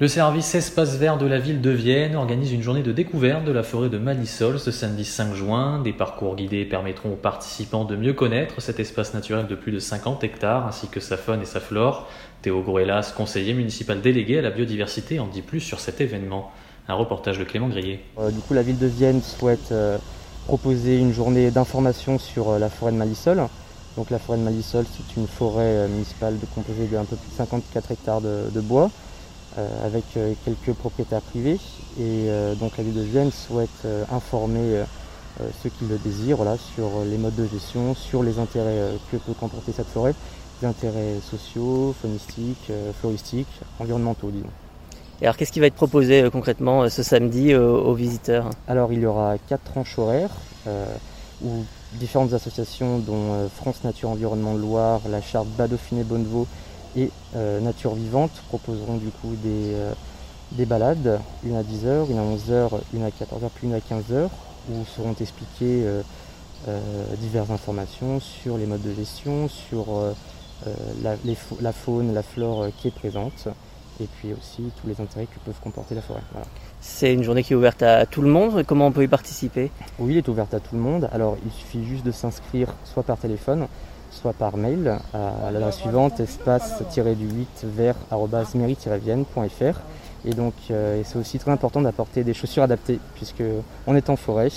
Le service Espace Vert de la ville de Vienne organise une journée de découverte de la forêt de Malisol ce samedi 5 juin. Des parcours guidés permettront aux participants de mieux connaître cet espace naturel de plus de 50 hectares ainsi que sa faune et sa flore. Théo Groelas, conseiller municipal délégué à la biodiversité, en dit plus sur cet événement. Un reportage de Clément Grillet. Euh, du coup, la ville de Vienne souhaite euh, proposer une journée d'information sur euh, la forêt de Malisol. Donc, la forêt de Malisol, c'est une forêt municipale de, composée d'un peu plus de 54 hectares de, de bois, avec euh, quelques propriétaires privés. Et euh, donc, la ville de Vienne souhaite euh, informer euh, euh, ceux qui le désirent voilà, sur les modes de gestion, sur les intérêts euh, que peut comporter cette forêt, les intérêts sociaux, faunistiques, euh, floristiques, environnementaux, disons. Et alors, qu'est-ce qui va être proposé euh, concrètement euh, ce samedi euh, aux visiteurs? Alors il y aura quatre tranches horaires euh, où différentes associations dont euh, France Nature Environnement Loire, la charte Bas Dauphiné Bonneveau et euh, Nature Vivante proposeront du coup des, euh, des balades, une à 10h, une à 11h, une à 14h, puis une à 15h, où seront expliquées euh, diverses informations sur les modes de gestion, sur la, les fa- la faune, la flore qui est présente, et puis aussi tous les intérêts que peuvent comporter la forêt. Voilà. C'est une journée qui est ouverte à tout le monde. Comment on peut y participer? Oui, il est ouvert à tout le monde. Alors, il suffit juste de s'inscrire soit par téléphone, soit par mail à l'adresse suivante espace-du8 vert-vienne.fr. Et donc, euh, c'est aussi très important d'apporter des chaussures adaptées puisque on est en forêt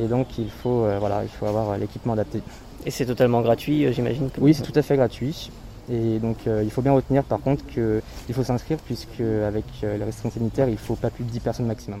et donc il faut, euh, voilà, il faut avoir l'équipement adapté. Et c'est totalement gratuit, euh, j'imagine. que- Oui, c'est tout à fait gratuit. Et donc, euh, il faut bien retenir par contre qu'il faut s'inscrire puisque avec euh, les restrictions sanitaires, il faut pas plus de 10 personnes maximum.